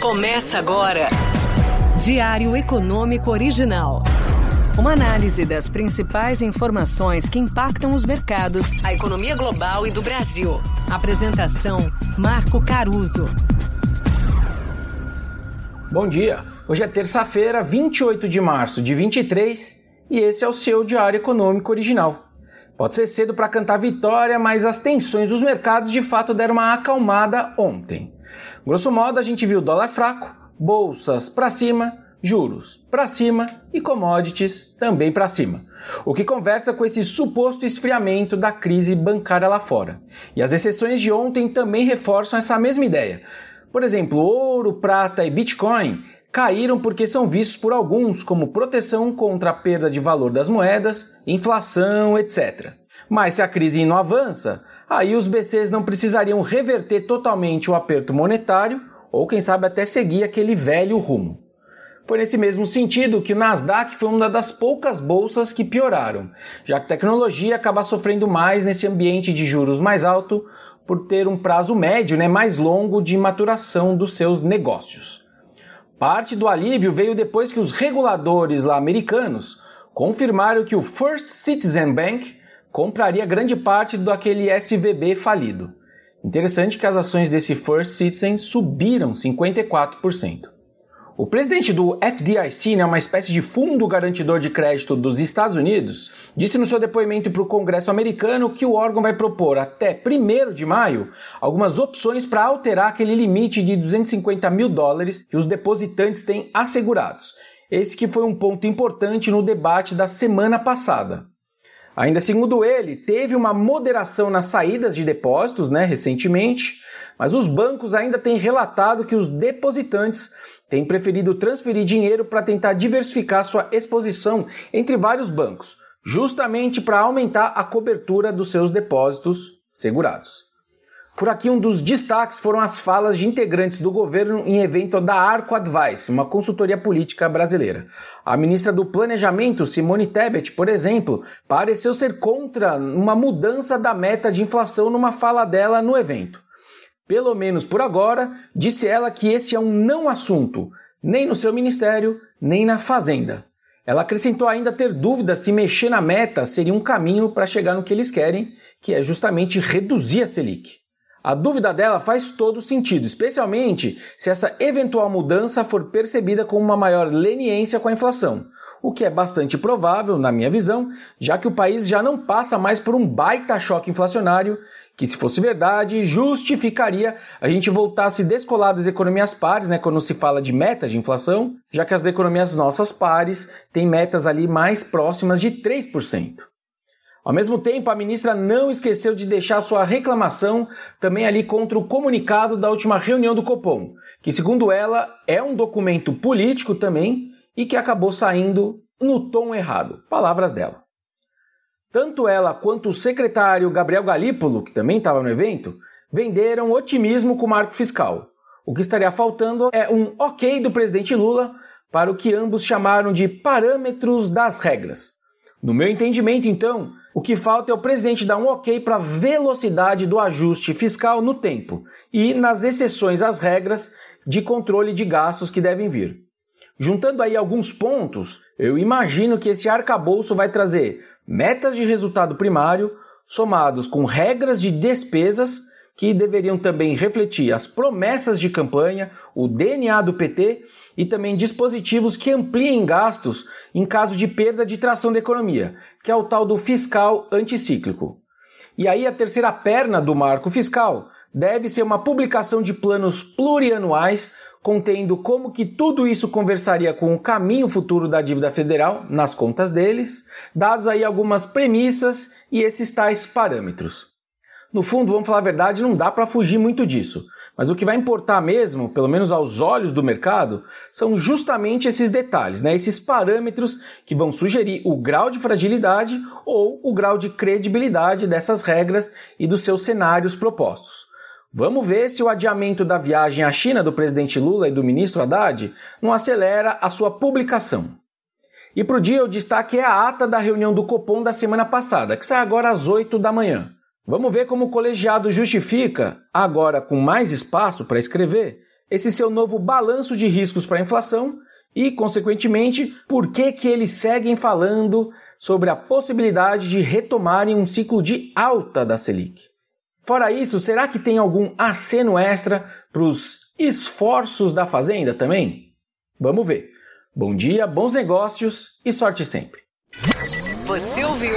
Começa agora. Diário Econômico Original. Uma análise das principais informações que impactam os mercados, a economia global e do Brasil. Apresentação: Marco Caruso. Bom dia. Hoje é terça-feira, 28 de março de 23, e esse é o seu Diário Econômico Original. Pode ser cedo para cantar vitória, mas as tensões dos mercados de fato deram uma acalmada ontem. Grosso modo, a gente viu dólar fraco, bolsas para cima, juros para cima e commodities também para cima. O que conversa com esse suposto esfriamento da crise bancária lá fora. E as exceções de ontem também reforçam essa mesma ideia. Por exemplo, ouro, prata e Bitcoin caíram porque são vistos por alguns como proteção contra a perda de valor das moedas, inflação, etc. Mas se a crise não avança, aí os BCs não precisariam reverter totalmente o aperto monetário ou, quem sabe, até seguir aquele velho rumo. Foi nesse mesmo sentido que o Nasdaq foi uma das poucas bolsas que pioraram, já que tecnologia acaba sofrendo mais nesse ambiente de juros mais alto por ter um prazo médio né, mais longo de maturação dos seus negócios. Parte do alívio veio depois que os reguladores lá americanos confirmaram que o First Citizen Bank compraria grande parte do aquele SVB falido. Interessante que as ações desse First Citizen subiram 54%. O presidente do FDIC, né, uma espécie de fundo garantidor de crédito dos Estados Unidos, disse no seu depoimento para o Congresso americano que o órgão vai propor até 1 de maio algumas opções para alterar aquele limite de 250 mil dólares que os depositantes têm assegurados. Esse que foi um ponto importante no debate da semana passada. Ainda segundo ele, teve uma moderação nas saídas de depósitos né, recentemente, mas os bancos ainda têm relatado que os depositantes têm preferido transferir dinheiro para tentar diversificar sua exposição entre vários bancos, justamente para aumentar a cobertura dos seus depósitos segurados. Por aqui, um dos destaques foram as falas de integrantes do governo em evento da Arco Advice, uma consultoria política brasileira. A ministra do Planejamento, Simone Tebet, por exemplo, pareceu ser contra uma mudança da meta de inflação numa fala dela no evento. Pelo menos por agora, disse ela que esse é um não assunto, nem no seu ministério, nem na Fazenda. Ela acrescentou ainda ter dúvidas se mexer na meta seria um caminho para chegar no que eles querem, que é justamente reduzir a Selic. A dúvida dela faz todo sentido, especialmente se essa eventual mudança for percebida como uma maior leniência com a inflação, o que é bastante provável, na minha visão, já que o país já não passa mais por um baita choque inflacionário, que se fosse verdade, justificaria a gente voltar a se descolar das economias pares, né, quando se fala de meta de inflação, já que as economias nossas pares têm metas ali mais próximas de 3%. Ao mesmo tempo, a ministra não esqueceu de deixar sua reclamação também ali contra o comunicado da última reunião do Copom, que, segundo ela, é um documento político também e que acabou saindo no tom errado. Palavras dela. Tanto ela quanto o secretário Gabriel Galípolo, que também estava no evento, venderam otimismo com o marco fiscal. O que estaria faltando é um ok do presidente Lula para o que ambos chamaram de parâmetros das regras. No meu entendimento, então, o que falta é o presidente dar um ok para a velocidade do ajuste fiscal no tempo e nas exceções às regras de controle de gastos que devem vir. Juntando aí alguns pontos, eu imagino que esse arcabouço vai trazer metas de resultado primário somados com regras de despesas que deveriam também refletir as promessas de campanha, o DNA do PT e também dispositivos que ampliem gastos em caso de perda de tração da economia, que é o tal do fiscal anticíclico. E aí a terceira perna do marco fiscal deve ser uma publicação de planos plurianuais contendo como que tudo isso conversaria com o caminho futuro da dívida federal nas contas deles, dados aí algumas premissas e esses tais parâmetros. No fundo, vamos falar a verdade, não dá para fugir muito disso. Mas o que vai importar mesmo, pelo menos aos olhos do mercado, são justamente esses detalhes, né? esses parâmetros que vão sugerir o grau de fragilidade ou o grau de credibilidade dessas regras e dos seus cenários propostos. Vamos ver se o adiamento da viagem à China do presidente Lula e do ministro Haddad não acelera a sua publicação. E para o dia o destaque é a ata da reunião do Copom da semana passada, que sai agora às 8 da manhã. Vamos ver como o colegiado justifica, agora com mais espaço para escrever, esse seu novo balanço de riscos para a inflação e, consequentemente, por que, que eles seguem falando sobre a possibilidade de retomarem um ciclo de alta da Selic. Fora isso, será que tem algum aceno extra para os esforços da Fazenda também? Vamos ver. Bom dia, bons negócios e sorte sempre. Você ouviu?